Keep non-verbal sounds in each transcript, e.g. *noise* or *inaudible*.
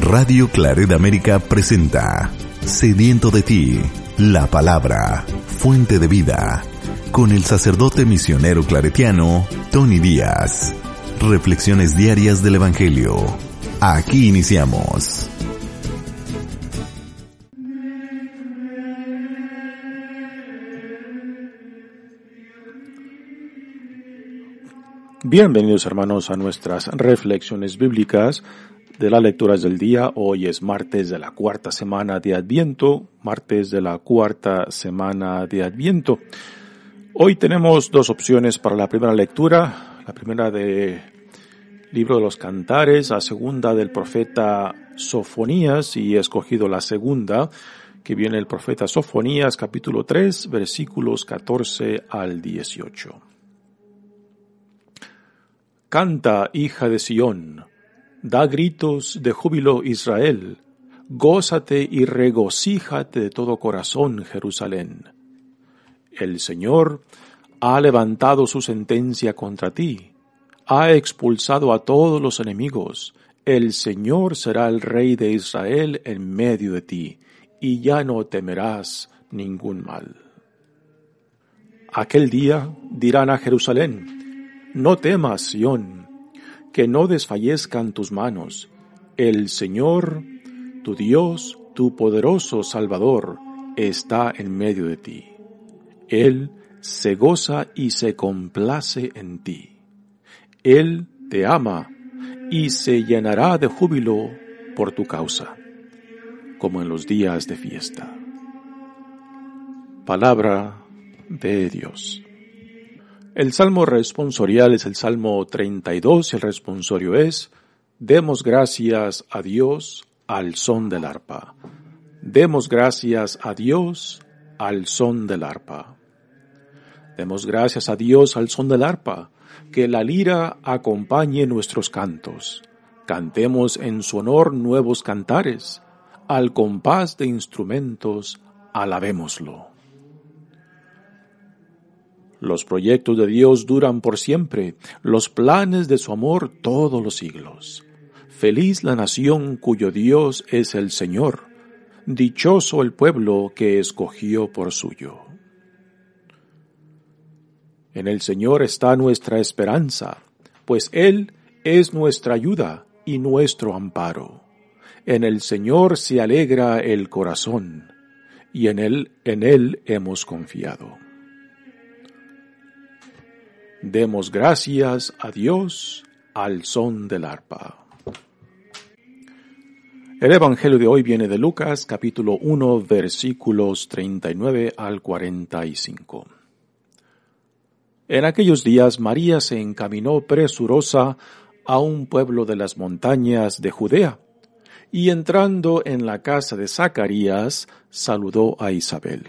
Radio Claret América presenta Sediento de ti, la palabra, fuente de vida, con el sacerdote misionero claretiano Tony Díaz. Reflexiones diarias del Evangelio. Aquí iniciamos. Bienvenidos hermanos a nuestras reflexiones bíblicas de las lecturas del día. Hoy es martes de la cuarta semana de Adviento, martes de la cuarta semana de Adviento. Hoy tenemos dos opciones para la primera lectura. La primera de libro de los cantares, la segunda del profeta Sofonías y he escogido la segunda que viene el profeta Sofonías capítulo 3 versículos 14 al 18. Canta, hija de Sión, da gritos de júbilo Israel, gózate y regocíjate de todo corazón Jerusalén. El Señor ha levantado su sentencia contra ti, ha expulsado a todos los enemigos, el Señor será el Rey de Israel en medio de ti, y ya no temerás ningún mal. Aquel día dirán a Jerusalén, no temas, Sión, que no desfallezcan tus manos. El Señor, tu Dios, tu poderoso Salvador, está en medio de ti. Él se goza y se complace en ti. Él te ama y se llenará de júbilo por tu causa, como en los días de fiesta. Palabra de Dios. El salmo responsorial es el salmo 32 y el responsorio es Demos gracias a Dios al son del arpa. Demos gracias a Dios al son del arpa. Demos gracias a Dios al son del arpa, que la lira acompañe nuestros cantos. Cantemos en su honor nuevos cantares, al compás de instrumentos, alabémoslo. Los proyectos de Dios duran por siempre, los planes de su amor todos los siglos. Feliz la nación cuyo Dios es el Señor, dichoso el pueblo que escogió por suyo. En el Señor está nuestra esperanza, pues Él es nuestra ayuda y nuestro amparo. En el Señor se alegra el corazón, y en Él, en Él hemos confiado. Demos gracias a Dios al son del arpa. El Evangelio de hoy viene de Lucas capítulo 1 versículos 39 al 45. En aquellos días María se encaminó presurosa a un pueblo de las montañas de Judea, y entrando en la casa de Zacarías, saludó a Isabel.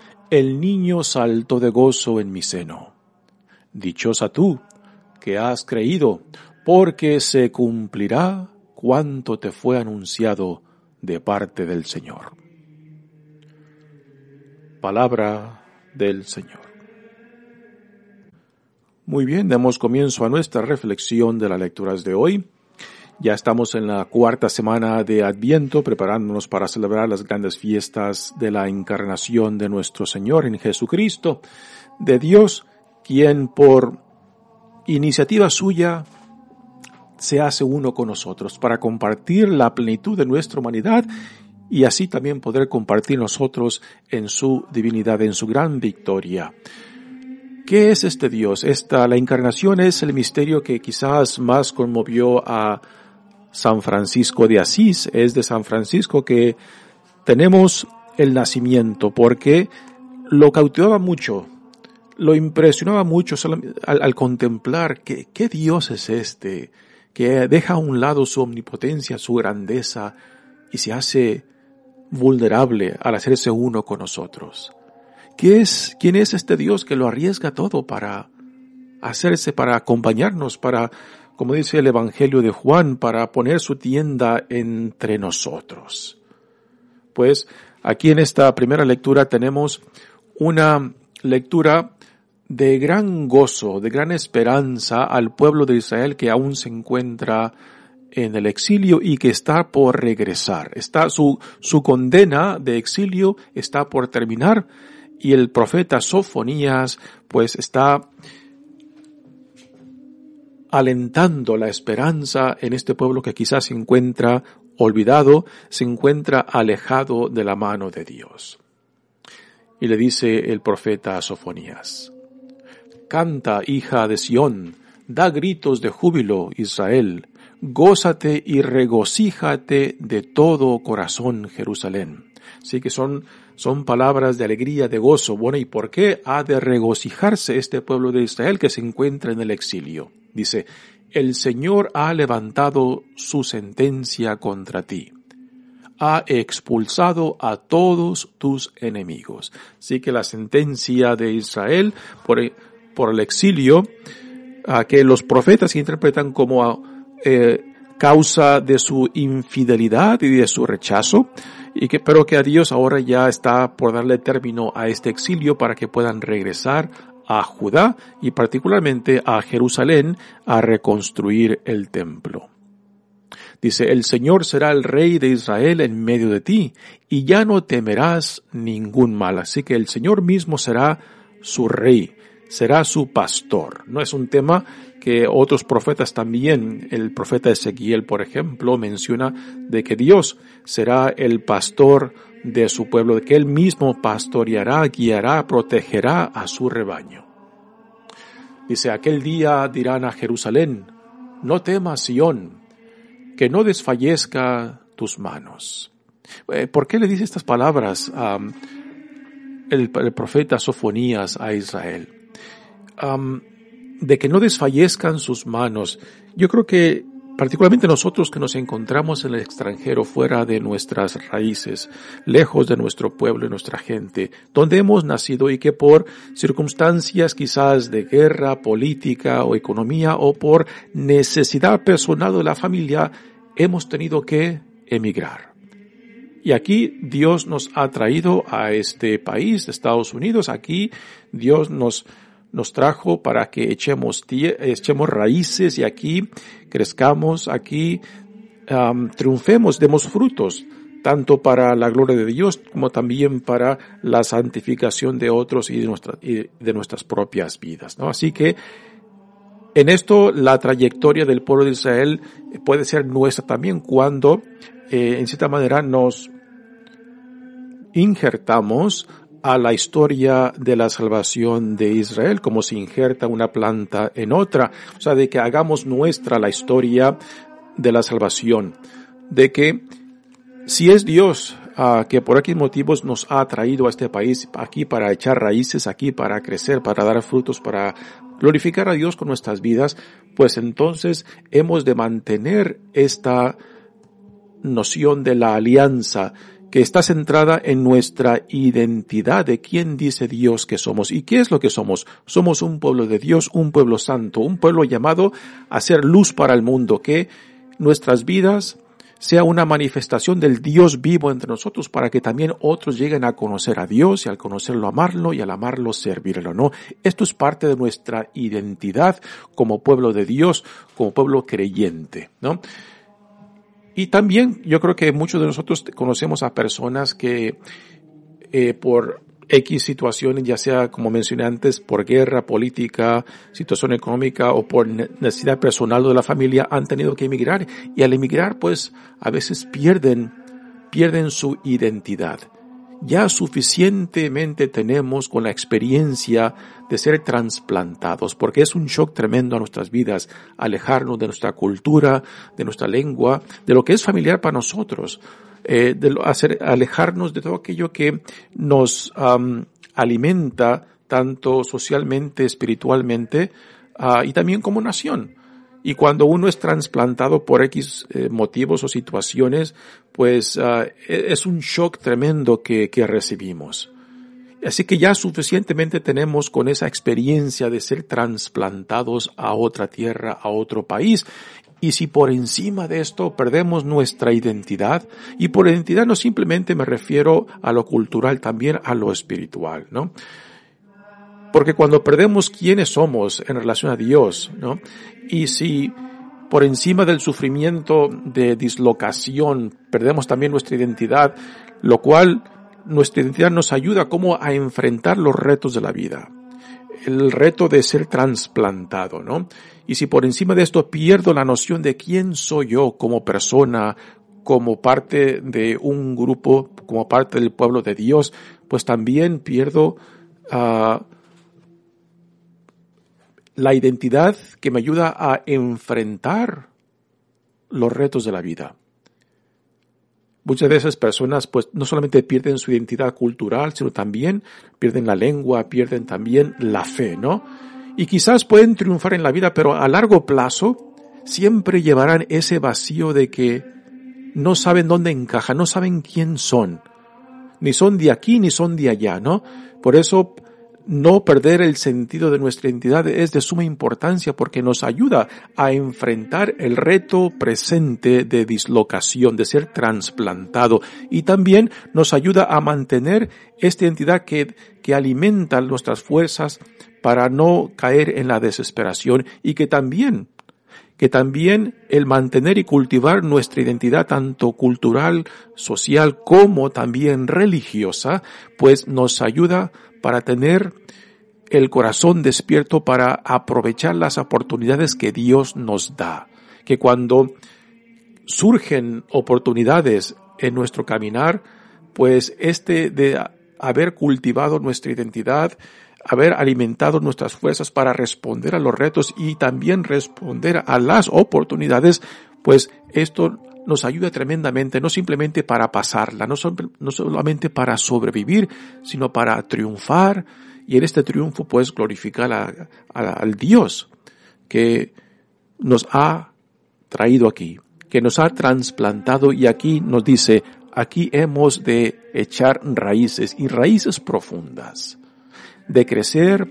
el niño saltó de gozo en mi seno. Dichosa tú, que has creído, porque se cumplirá cuanto te fue anunciado de parte del Señor. Palabra del Señor. Muy bien, demos comienzo a nuestra reflexión de las lecturas de hoy. Ya estamos en la cuarta semana de Adviento, preparándonos para celebrar las grandes fiestas de la encarnación de nuestro Señor en Jesucristo, de Dios, quien por iniciativa suya se hace uno con nosotros para compartir la plenitud de nuestra humanidad y así también poder compartir nosotros en su divinidad, en su gran victoria. ¿Qué es este Dios? Esta, la encarnación es el misterio que quizás más conmovió a San Francisco de Asís. Es de San Francisco que tenemos el nacimiento porque lo cautivaba mucho, lo impresionaba mucho al, contemplar que, qué Dios es este, que deja a un lado su omnipotencia, su grandeza y se hace vulnerable al hacerse uno con nosotros. ¿Quién es, ¿Quién es este Dios que lo arriesga todo para hacerse, para acompañarnos, para, como dice el Evangelio de Juan, para poner su tienda entre nosotros? Pues aquí en esta primera lectura tenemos una lectura de gran gozo, de gran esperanza al pueblo de Israel que aún se encuentra en el exilio y que está por regresar. Está su, su condena de exilio está por terminar y el profeta Sofonías pues está alentando la esperanza en este pueblo que quizás se encuentra olvidado, se encuentra alejado de la mano de Dios. Y le dice el profeta Sofonías, Canta, hija de Sión, da gritos de júbilo, Israel, gózate y regocíjate de todo corazón, Jerusalén. Sí que son, son palabras de alegría, de gozo. Bueno, ¿y por qué ha de regocijarse este pueblo de Israel que se encuentra en el exilio? Dice, el Señor ha levantado su sentencia contra ti. Ha expulsado a todos tus enemigos. Así que la sentencia de Israel por, el exilio, a que los profetas interpretan como eh, causa de su infidelidad y de su rechazo, y que, pero que a Dios ahora ya está por darle término a este exilio para que puedan regresar a Judá y particularmente a Jerusalén a reconstruir el templo. Dice, el Señor será el rey de Israel en medio de ti, y ya no temerás ningún mal. Así que el Señor mismo será su rey, será su pastor. No es un tema que otros profetas también, el profeta Ezequiel, por ejemplo, menciona de que Dios será el pastor de su pueblo, de que él mismo pastoreará, guiará, protegerá a su rebaño. Dice, aquel día dirán a Jerusalén, no temas Sión, que no desfallezca tus manos. Eh, ¿Por qué le dice estas palabras a el, profeta Sofonías a Israel? De que no desfallezcan sus manos. Yo creo que particularmente nosotros que nos encontramos en el extranjero, fuera de nuestras raíces, lejos de nuestro pueblo y nuestra gente, donde hemos nacido y que por circunstancias quizás de guerra, política o economía o por necesidad personal de la familia, hemos tenido que emigrar. Y aquí Dios nos ha traído a este país, Estados Unidos, aquí Dios nos nos trajo para que echemos, raíces y aquí crezcamos, aquí triunfemos, demos frutos, tanto para la gloria de Dios como también para la santificación de otros y de, de nuestras propias vidas. ¿no? Así que en esto la trayectoria del pueblo de Israel puede ser nuestra también cuando eh, en cierta manera nos injertamos a la historia de la salvación de Israel, como se injerta una planta en otra, o sea, de que hagamos nuestra la historia de la salvación, de que si es Dios uh, que por aquí motivos nos ha traído a este país aquí para echar raíces, aquí para crecer, para dar frutos, para glorificar a Dios con nuestras vidas, pues entonces hemos de mantener esta noción de la alianza, que está centrada en nuestra identidad de quién dice Dios que somos. ¿Y qué es lo que somos? Somos un pueblo de Dios, un pueblo santo, un pueblo llamado a ser luz para el mundo, que nuestras vidas sea una manifestación del Dios vivo entre nosotros para que también otros lleguen a conocer a Dios y al conocerlo amarlo y al amarlo servirlo, ¿no? Esto es parte de nuestra identidad como pueblo de Dios, como pueblo creyente, ¿no? Y también yo creo que muchos de nosotros conocemos a personas que eh, por X situaciones, ya sea, como mencioné antes, por guerra, política, situación económica o por necesidad personal de la familia, han tenido que emigrar y al emigrar, pues, a veces pierden, pierden su identidad. Ya suficientemente tenemos con la experiencia de ser trasplantados, porque es un shock tremendo a nuestras vidas, alejarnos de nuestra cultura, de nuestra lengua, de lo que es familiar para nosotros eh, de hacer, alejarnos de todo aquello que nos alimenta tanto socialmente, espiritualmente uh, y también como nación. Y cuando uno es trasplantado por X eh, motivos o situaciones, pues uh, es un shock tremendo que, que recibimos. Así que ya suficientemente tenemos con esa experiencia de ser trasplantados a otra tierra, a otro país. Y si por encima de esto perdemos nuestra identidad, y por identidad no simplemente me refiero a lo cultural, también a lo espiritual, ¿no? Porque cuando perdemos quiénes somos en relación a Dios, ¿no? Y si por encima del sufrimiento de dislocación perdemos también nuestra identidad, lo cual nuestra identidad nos ayuda como a enfrentar los retos de la vida. El reto de ser trasplantado, ¿no? Y si por encima de esto pierdo la noción de quién soy yo como persona, como parte de un grupo, como parte del pueblo de Dios, pues también pierdo uh, la identidad que me ayuda a enfrentar los retos de la vida. Muchas de esas personas pues no solamente pierden su identidad cultural, sino también pierden la lengua, pierden también la fe, ¿no? Y quizás pueden triunfar en la vida, pero a largo plazo siempre llevarán ese vacío de que no saben dónde encajan, no saben quién son. Ni son de aquí ni son de allá, ¿no? Por eso no perder el sentido de nuestra identidad es de suma importancia porque nos ayuda a enfrentar el reto presente de dislocación, de ser trasplantado. Y también nos ayuda a mantener esta identidad que, que alimenta nuestras fuerzas para no caer en la desesperación y que también que también el mantener y cultivar nuestra identidad tanto cultural, social como también religiosa, pues nos ayuda para tener el corazón despierto para aprovechar las oportunidades que Dios nos da. Que cuando surgen oportunidades en nuestro caminar, pues este de haber cultivado nuestra identidad, haber alimentado nuestras fuerzas para responder a los retos y también responder a las oportunidades, pues esto nos ayuda tremendamente, no simplemente para pasarla, no, no solamente para sobrevivir, sino para triunfar y en este triunfo pues glorificar al Dios que nos ha traído aquí, que nos ha trasplantado y aquí nos dice, aquí hemos de echar raíces y raíces profundas, de crecer,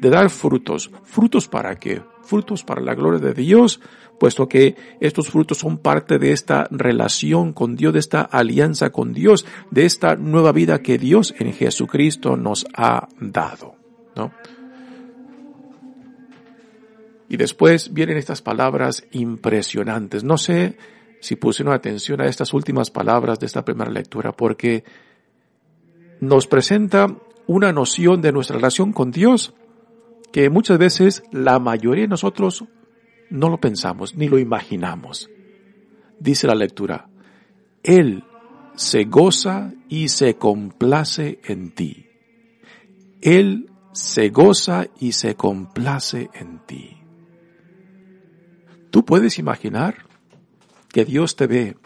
de dar frutos. ¿Frutos para qué? Frutos para la gloria de Dios, puesto que estos frutos son parte de esta relación con Dios, de esta alianza con Dios, de esta nueva vida que Dios en Jesucristo nos ha dado. ¿no? Y después vienen estas palabras impresionantes. No sé si pusieron atención a estas últimas palabras de esta primera lectura, porque nos presenta una noción de nuestra relación con Dios que muchas veces la mayoría de nosotros no lo pensamos ni lo imaginamos. Dice la lectura, Él se goza y se complace en ti. Él se goza y se complace en ti. Tú puedes imaginar que Dios te ve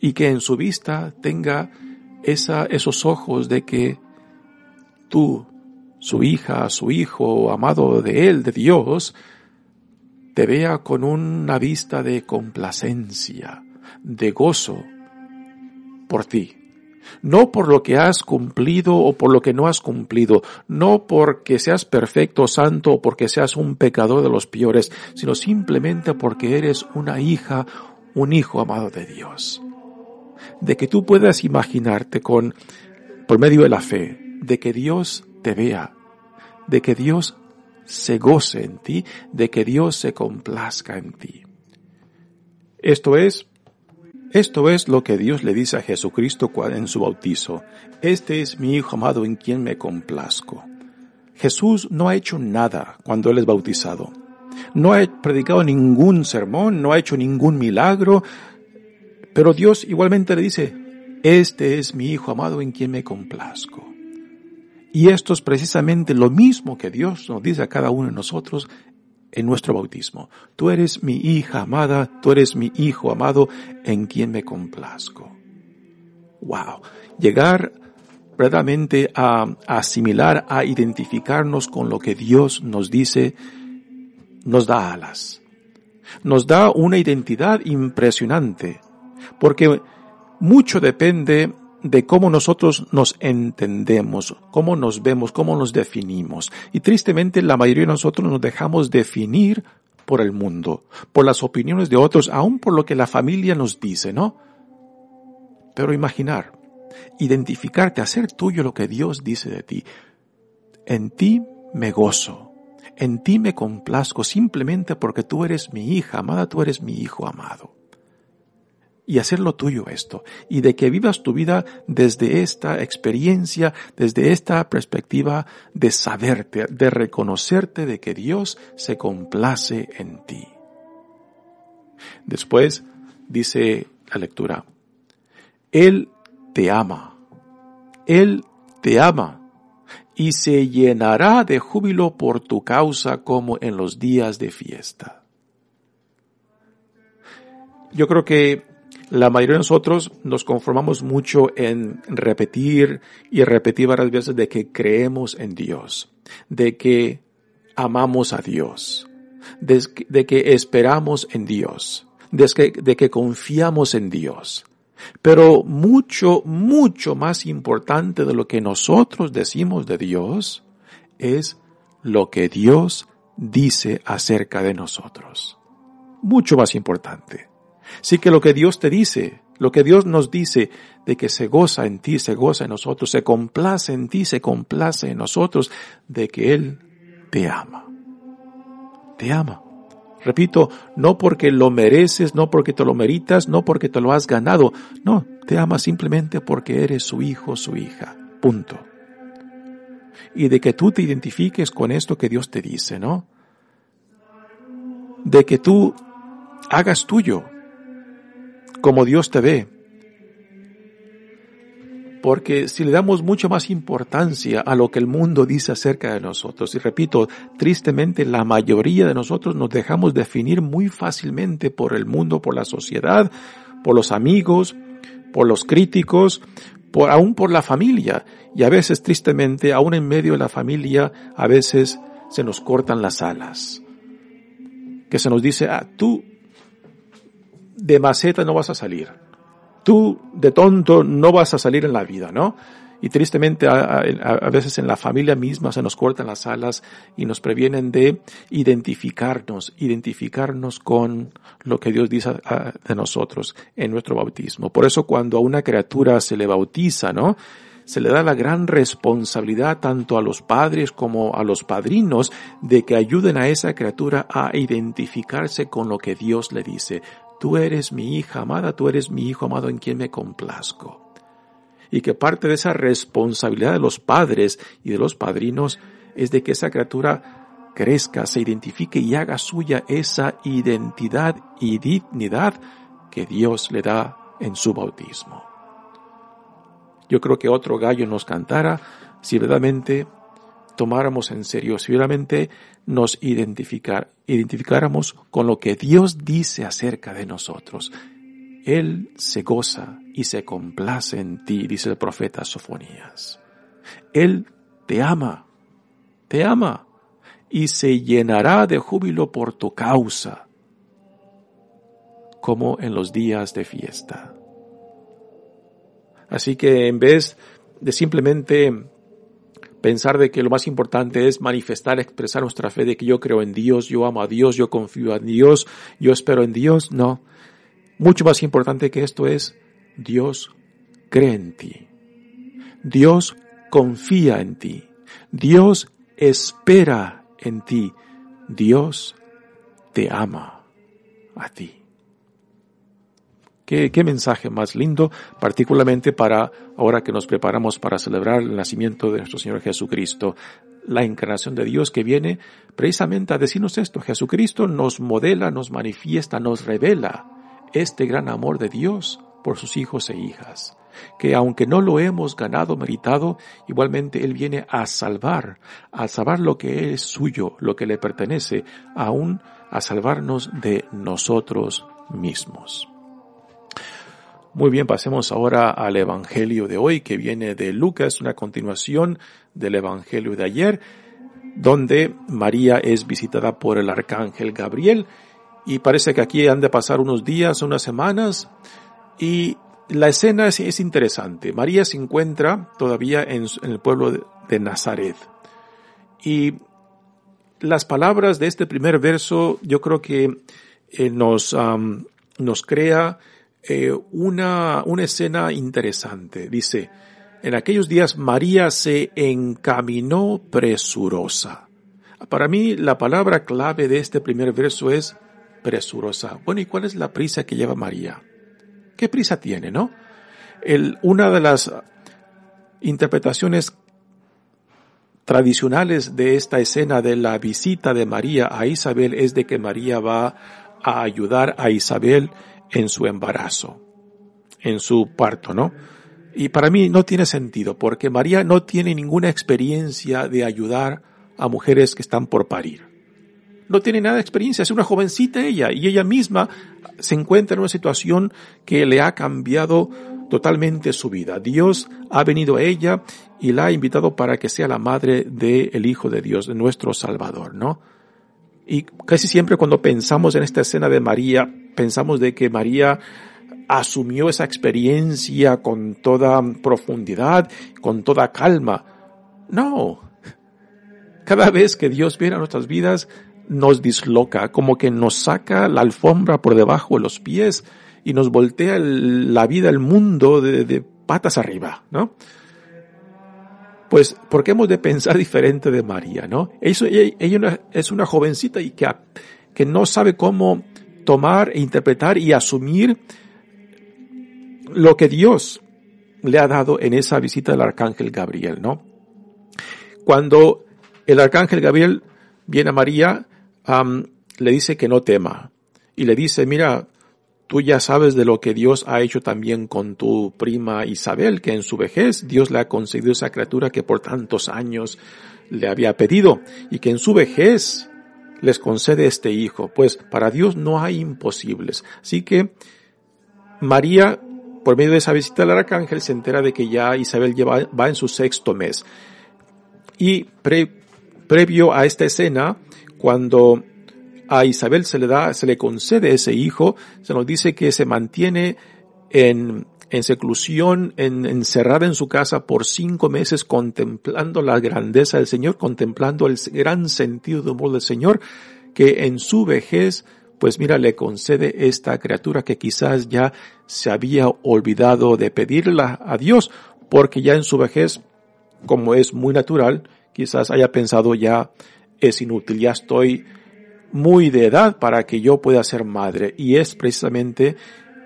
y que en su vista tenga esa, esos ojos de que tú, su hija, su hijo, amado de Él, de Dios, te vea con una vista de complacencia, de gozo por ti. No por lo que has cumplido o por lo que no has cumplido, no porque seas perfecto, santo o porque seas un pecador de los peores, sino simplemente porque eres una hija, un hijo amado de Dios. De que tú puedas imaginarte con, por medio de la fe, de que Dios te vea, de que Dios se goce en ti, de que Dios se complazca en ti. Esto es Esto es lo que Dios le dice a Jesucristo en su bautizo. Este es mi Hijo amado en quien me complazco. Jesús no ha hecho nada cuando Él es bautizado. No ha predicado ningún sermón, no ha hecho ningún milagro, pero Dios igualmente le dice, este es mi Hijo amado en quien me complazco. Y esto es precisamente lo mismo que Dios nos dice a cada uno de nosotros en nuestro bautismo. Tú eres mi hija amada, tú eres mi hijo amado en quien me complazco. Wow. Llegar verdaderamente a, asimilar, a identificarnos con lo que Dios nos dice, nos da alas. Nos da una identidad impresionante, porque mucho depende de cómo nosotros nos entendemos, cómo nos vemos, cómo nos definimos. Y tristemente la mayoría de nosotros nos dejamos definir por el mundo, por las opiniones de otros, aún por lo que la familia nos dice, ¿no? Pero imaginar, identificarte, hacer tuyo lo que Dios dice de ti. En ti me gozo, en ti me complazco simplemente porque tú eres mi hija amada, tú eres mi hijo amado y hacerlo tuyo esto, y de que vivas tu vida desde esta experiencia, desde esta perspectiva de saberte, de reconocerte de que Dios se complace en ti. Después dice la lectura, Él te ama, Él te ama, y se llenará de júbilo por tu causa como en los días de fiesta. Yo creo que la mayoría de nosotros nos conformamos mucho en repetir y repetir varias veces de que creemos en Dios, de que amamos a Dios, de, que esperamos en Dios, de que, confiamos en Dios. Pero mucho, mucho más importante de lo que nosotros decimos de Dios es lo que Dios dice acerca de nosotros. Mucho más importante. Sí que lo que Dios te dice, lo que Dios nos dice de que se goza en ti, se goza en nosotros, se complace en ti, se complace en nosotros, de que Él te ama. Te ama. Repito, no porque lo mereces, no porque te lo meritas, no porque te lo has ganado, no, te ama simplemente porque eres su hijo, su hija. Punto. Y de que tú te identifiques con esto que Dios te dice, ¿no? De que tú hagas tuyo como Dios te ve. Porque si le damos mucho más importancia a lo que el mundo dice acerca de nosotros, y repito, tristemente la mayoría de nosotros nos dejamos definir muy fácilmente por el mundo, por la sociedad, por los amigos, por los críticos, por, aún por la familia. Y a veces, tristemente, aún en medio de la familia, a veces se nos cortan las alas. Que se nos dice, ah, tú de maceta no vas a salir. Tú de tonto no vas a salir en la vida, ¿no? Y tristemente a, veces en la familia misma se nos cortan las alas y nos previenen de identificarnos, identificarnos con lo que Dios dice de nosotros en nuestro bautismo. Por eso cuando a una criatura se le bautiza, ¿no? se le da la gran responsabilidad tanto a los padres como a los padrinos de que ayuden a esa criatura a identificarse con lo que Dios le dice. Tú eres mi hija amada, tú eres mi hijo amado en quien me complazco. Y que parte de esa responsabilidad de los padres y de los padrinos es de que esa criatura crezca, se identifique y haga suya esa identidad y dignidad que Dios le da en su bautismo. Yo creo que otro gallo nos cantara si verdaderamente tomáramos en serio, si realmente nos identificar, identificáramos con lo que Dios dice acerca de nosotros. Él se goza y se complace en ti, dice el profeta Sofonías. Él te ama, te ama y se llenará de júbilo por tu causa, como en los días de fiesta. Así que en vez de simplemente pensar de que lo más importante es manifestar, expresar nuestra fe de que yo creo en Dios, yo amo a Dios, yo confío en Dios, yo espero en Dios. No. Mucho más importante que esto es Dios cree en ti. Dios confía en ti. Dios espera en ti. Dios te ama a ti. Qué, mensaje más lindo, particularmente para ahora que nos preparamos para celebrar el nacimiento de nuestro Señor Jesucristo, la encarnación de Dios que viene precisamente a decirnos esto. Jesucristo nos modela, nos manifiesta, nos revela este gran amor de Dios por sus hijos e hijas, que aunque no lo hemos ganado, meritado, igualmente Él viene a salvar, a salvar lo que es suyo, lo que le pertenece, aún a salvarnos de nosotros mismos. Muy bien, pasemos ahora al Evangelio de hoy, que viene de Lucas, una continuación del Evangelio de ayer, donde María es visitada por el arcángel Gabriel, y parece que aquí han de pasar unos días, unas semanas, y la escena es, interesante. María se encuentra todavía en, el pueblo de, Nazaret. Y las palabras de este primer verso yo creo que eh, nos, nos crea eh, una, una escena interesante. Dice, en aquellos días María se encaminó presurosa. Para mí la palabra clave de este primer verso es presurosa. Bueno, ¿y cuál es la prisa que lleva María? ¿Qué prisa tiene, no? El, una de las interpretaciones tradicionales de esta escena de la visita de María a Isabel es de que María va a ayudar a Isabel en su embarazo, en su parto, ¿no? Y para mí no tiene sentido, porque María no tiene ninguna experiencia de ayudar a mujeres que están por parir. No tiene nada de experiencia, es una jovencita ella, y ella misma se encuentra en una situación que le ha cambiado totalmente su vida. Dios ha venido a ella y la ha invitado para que sea la madre del Hijo de Dios, de nuestro Salvador, ¿no? Y casi siempre cuando pensamos en esta escena de María, pensamos de que María asumió esa experiencia con toda profundidad, con toda calma. No. Cada vez que Dios viene a nuestras vidas, nos disloca, como que nos saca la alfombra por debajo de los pies y nos voltea la vida, el mundo de, patas arriba, ¿no? pues, ¿por qué hemos de pensar *laughs* diferente de María, no? Ella, es una jovencita y que no sabe cómo tomar e interpretar y asumir lo que Dios le ha dado en esa visita del arcángel Gabriel, ¿no? Cuando el arcángel Gabriel viene a María, le dice que no tema. Y le dice, mira, Tú ya sabes de lo que Dios ha hecho también con tu prima Isabel, que en su vejez Dios le ha concedido esa criatura que por tantos años le había pedido y que en su vejez les concede este hijo. Pues para Dios no hay imposibles. Así que María, por medio de esa visita al arcángel, se entera de que ya Isabel lleva, va en su sexto mes. Y previo a esta escena, cuando a Isabel se le da, se le concede ese hijo, se nos dice que se mantiene en, en seclusión, en, encerrada en su casa por cinco meses contemplando la grandeza del Señor, contemplando el gran sentido de humor del Señor, que en su vejez, pues mira, le concede esta criatura que quizás ya se había olvidado de pedirla a Dios, porque ya en su vejez, como es muy natural, quizás haya pensado ya es inútil, ya estoy muy de edad para que yo pueda ser madre. Y es precisamente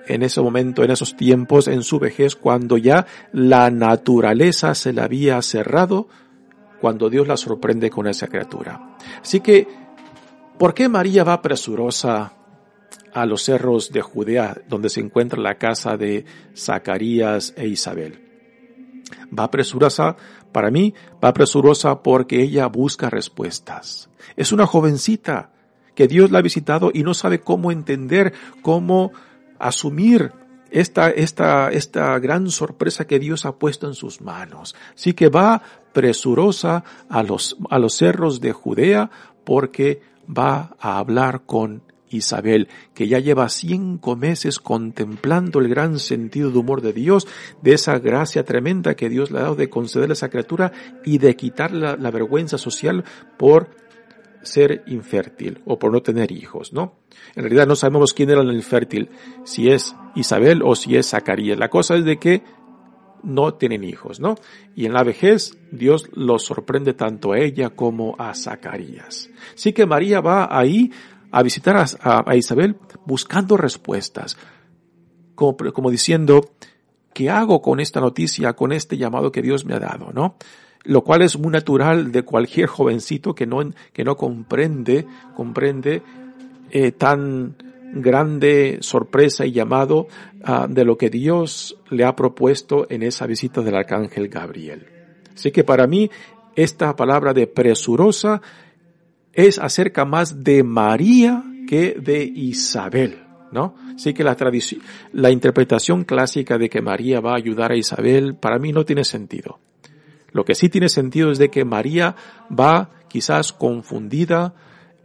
en ese momento, en esos tiempos, en su vejez, cuando ya la naturaleza se la había cerrado, cuando Dios la sorprende con esa criatura. Así que, ¿por qué María va presurosa a los cerros de Judea, donde se encuentra la casa de Zacarías e Isabel? Va presurosa, para mí, va presurosa porque ella busca respuestas. Es una jovencita, que Dios la ha visitado y no sabe cómo entender, cómo asumir esta, esta, esta gran sorpresa que Dios ha puesto en sus manos. Así que va presurosa a los, a los cerros de Judea porque va a hablar con Isabel, que ya lleva cinco meses contemplando el gran sentido de humor de Dios, de esa gracia tremenda que Dios le ha dado de concederle a esa criatura y de quitar la, la vergüenza social por ser infértil o por no tener hijos, ¿no? En realidad no sabemos quién era el infértil, si es Isabel o si es Zacarías. La cosa es de que no tienen hijos, ¿no? Y en la vejez Dios los sorprende tanto a ella como a Zacarías. Así que María va ahí a visitar a, Isabel buscando respuestas. como, como diciendo, ¿qué hago con esta noticia, con este llamado que Dios me ha dado, no? Lo cual es muy natural de cualquier jovencito que no, que no comprende, comprende eh, tan grande sorpresa y llamado uh, de lo que Dios le ha propuesto en esa visita del arcángel Gabriel. Así que para mí esta palabra de presurosa es acerca más de María que de Isabel. ¿no? Sí que la tradición, la interpretación clásica de que María va a ayudar a Isabel, para mí no tiene sentido. Lo que sí tiene sentido es de que María va quizás confundida,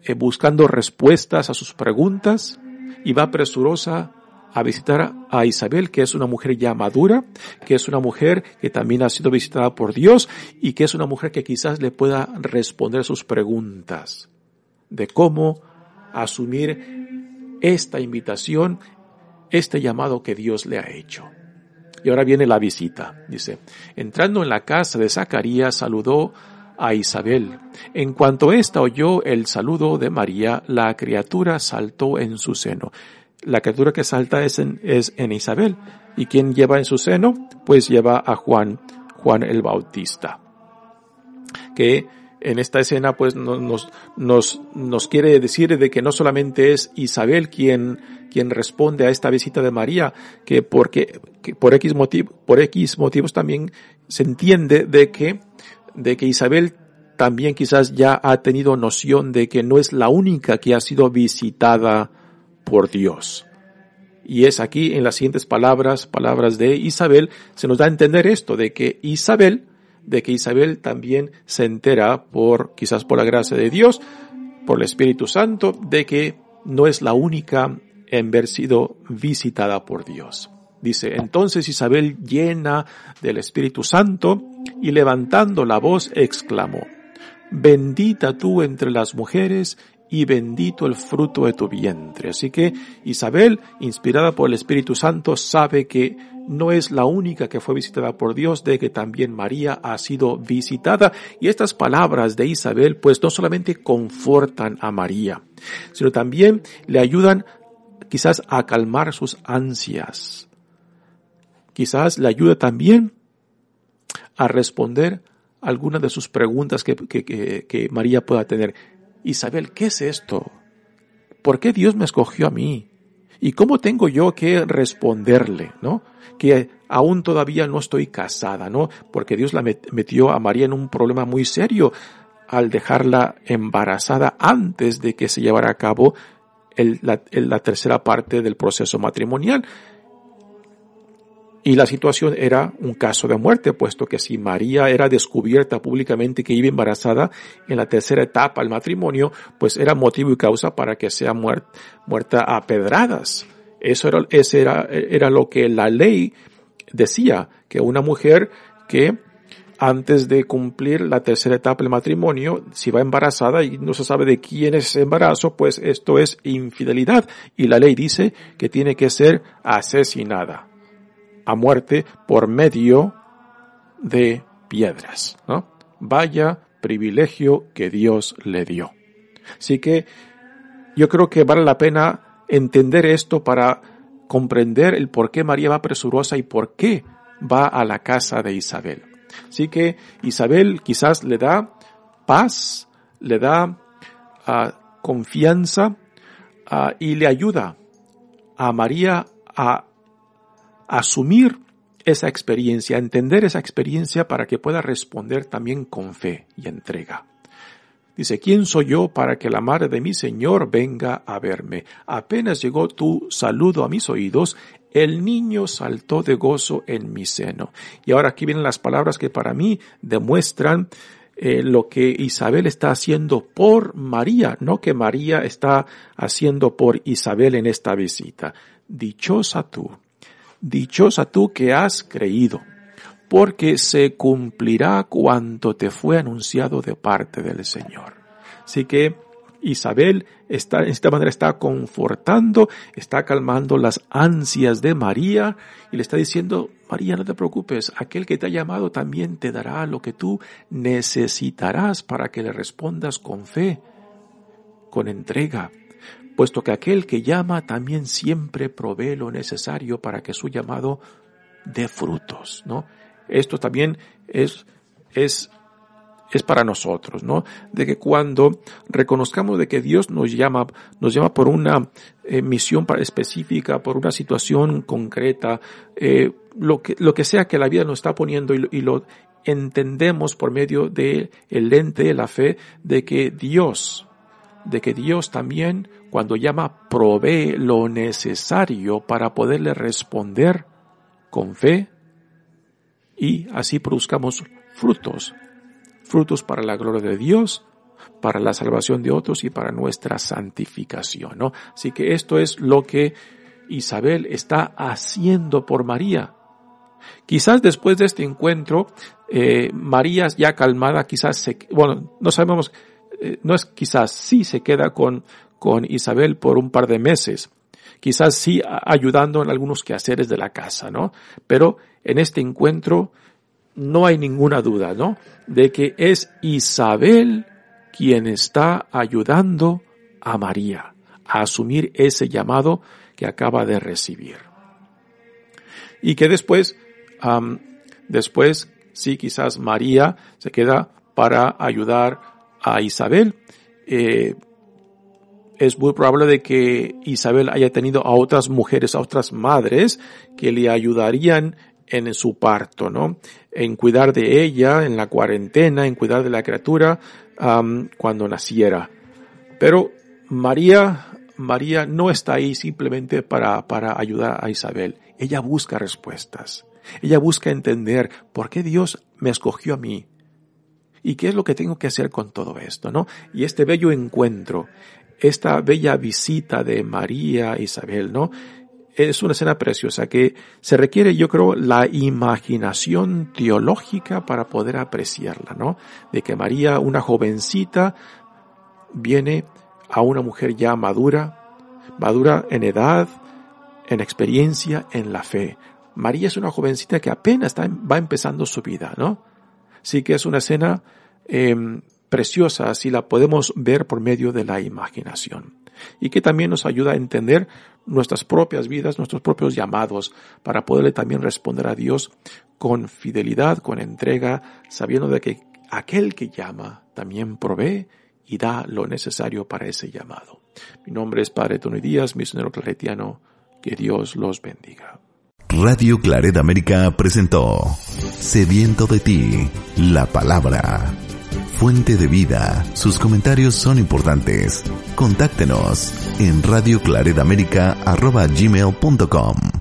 eh, buscando respuestas a sus preguntas y va presurosa a visitar a Isabel, que es una mujer ya madura, que es una mujer que también ha sido visitada por Dios y que es una mujer que quizás le pueda responder sus preguntas de cómo asumir esta invitación, este llamado que Dios le ha hecho. Y ahora viene la visita. Dice, entrando en la casa de Zacarías, saludó a Isabel. En cuanto ésta oyó el saludo de María, la criatura saltó en su seno. La criatura que salta es en, Isabel. ¿Y quién lleva en su seno? Pues lleva a Juan, Juan el Bautista. Que en esta escena pues nos, nos, nos quiere decir de que no solamente es Isabel quien, quien responde a esta visita de María, que porque, que por X motivo, por X motivos también se entiende de que, de que Isabel también quizás ya ha tenido noción de que no es la única que ha sido visitada por Dios. Y es aquí en las siguientes palabras, palabras de Isabel, se nos da a entender esto, de que Isabel de que Isabel también se entera por, quizás por la gracia de Dios, por el Espíritu Santo, de que no es la única en haber sido visitada por Dios. Dice, entonces Isabel llena del Espíritu Santo y levantando la voz exclamó, bendita tú entre las mujeres y bendito el fruto de tu vientre. Así que Isabel, inspirada por el Espíritu Santo, sabe que no es la única que fue visitada por Dios, de que también María ha sido visitada. Y estas palabras de Isabel pues no solamente confortan a María, sino también le ayudan quizás a calmar sus ansias. Quizás le ayuda también a responder algunas de sus preguntas que, que, que María pueda tener. Isabel, ¿qué es esto? ¿Por qué Dios me escogió a mí? ¿Y cómo tengo yo que responderle, no? Que aún todavía no estoy casada, ¿no? Porque Dios la metió a María en un problema muy serio al dejarla embarazada antes de que se llevara a cabo la, tercera parte del proceso matrimonial. Y la situación era un caso de muerte, puesto que si María era descubierta públicamente que iba embarazada en la tercera etapa del matrimonio, pues era motivo y causa para que sea muerta, a pedradas. Eso era, ese era, era lo que la ley decía, que una mujer que antes de cumplir la tercera etapa del matrimonio, si va embarazada y no se sabe de quién es ese embarazo, pues esto es infidelidad. Y la ley dice que tiene que ser asesinada a muerte por medio de piedras. ¿no? Vaya privilegio que Dios le dio. Así que yo creo que vale la pena entender esto para comprender el por qué María va presurosa y por qué va a la casa de Isabel. Así que Isabel quizás le da paz, le da uh, confianza uh, y le ayuda a María a asumir esa experiencia, entender esa experiencia para que pueda responder también con fe y entrega. Dice, ¿quién soy yo para que la madre de mi Señor venga a verme? Apenas llegó tu saludo a mis oídos, el niño saltó de gozo en mi seno. Y ahora aquí vienen las palabras que para mí demuestran eh, lo que Isabel está haciendo por María, no que María está haciendo por Isabel en esta visita. Dichosa tú Dichosa tú que has creído, porque se cumplirá cuanto te fue anunciado de parte del Señor. Así que Isabel está, de esta manera está confortando, está calmando las ansias de María y le está diciendo, María, no te preocupes, aquel que te ha llamado también te dará lo que tú necesitarás para que le respondas con fe, con entrega, puesto que aquel que llama también siempre provee lo necesario para que su llamado dé frutos, ¿no? Esto también es, es, es para nosotros, ¿no? De que cuando reconozcamos de que Dios nos llama, nos llama por una eh, misión específica, por una situación concreta, eh, lo que, lo que sea que la vida nos está poniendo y, y lo entendemos por medio de el lente de la fe de que Dios, de que Dios también cuando llama provee lo necesario para poderle responder con fe y así produzcamos frutos, frutos para la gloria de Dios, para la salvación de otros y para nuestra santificación, ¿no? Así que esto es lo que Isabel está haciendo por María. Quizás después de este encuentro, eh, María ya calmada, quizás se, bueno, no sabemos, eh, no es quizás, sí se queda con, con Isabel por un par de meses. Quizás sí ayudando en algunos quehaceres de la casa, ¿no? Pero en este encuentro no hay ninguna duda, ¿no? De que es Isabel quien está ayudando a María a asumir ese llamado que acaba de recibir. Y que después, después, sí, quizás María se queda para ayudar a Isabel. Eh, es muy probable de que Isabel haya tenido a otras mujeres, a otras madres que le ayudarían en su parto, ¿no? En cuidar de ella, en la cuarentena, en cuidar de la criatura cuando naciera. Pero María, María no está ahí simplemente para, para ayudar a Isabel. Ella busca respuestas. Ella busca entender por qué Dios me escogió a mí. ¿Y qué es lo que tengo que hacer con todo esto, no? Y este bello encuentro, esta bella visita de María Isabel, ¿no? es una escena preciosa que se requiere, yo creo, la imaginación teológica para poder apreciarla, ¿no? De que María, una jovencita, viene a una mujer ya madura, madura en edad, en experiencia, en la fe. María es una jovencita que apenas está, va empezando su vida, ¿no? Sí que es una escena em, preciosa, así la podemos ver por medio de la imaginación y que también nos ayuda a entender nuestras propias vidas, nuestros propios llamados, para poderle también responder a Dios con fidelidad, con entrega, sabiendo de que aquel que llama también provee y da lo necesario para ese llamado. Mi nombre es Padre Tony Díaz, misionero claretiano. Que Dios los bendiga. Radio Claret América presentó Sediento de ti, la palabra fuente de vida. Sus comentarios son importantes. Contáctenos en radioclaredamerica.gmail.com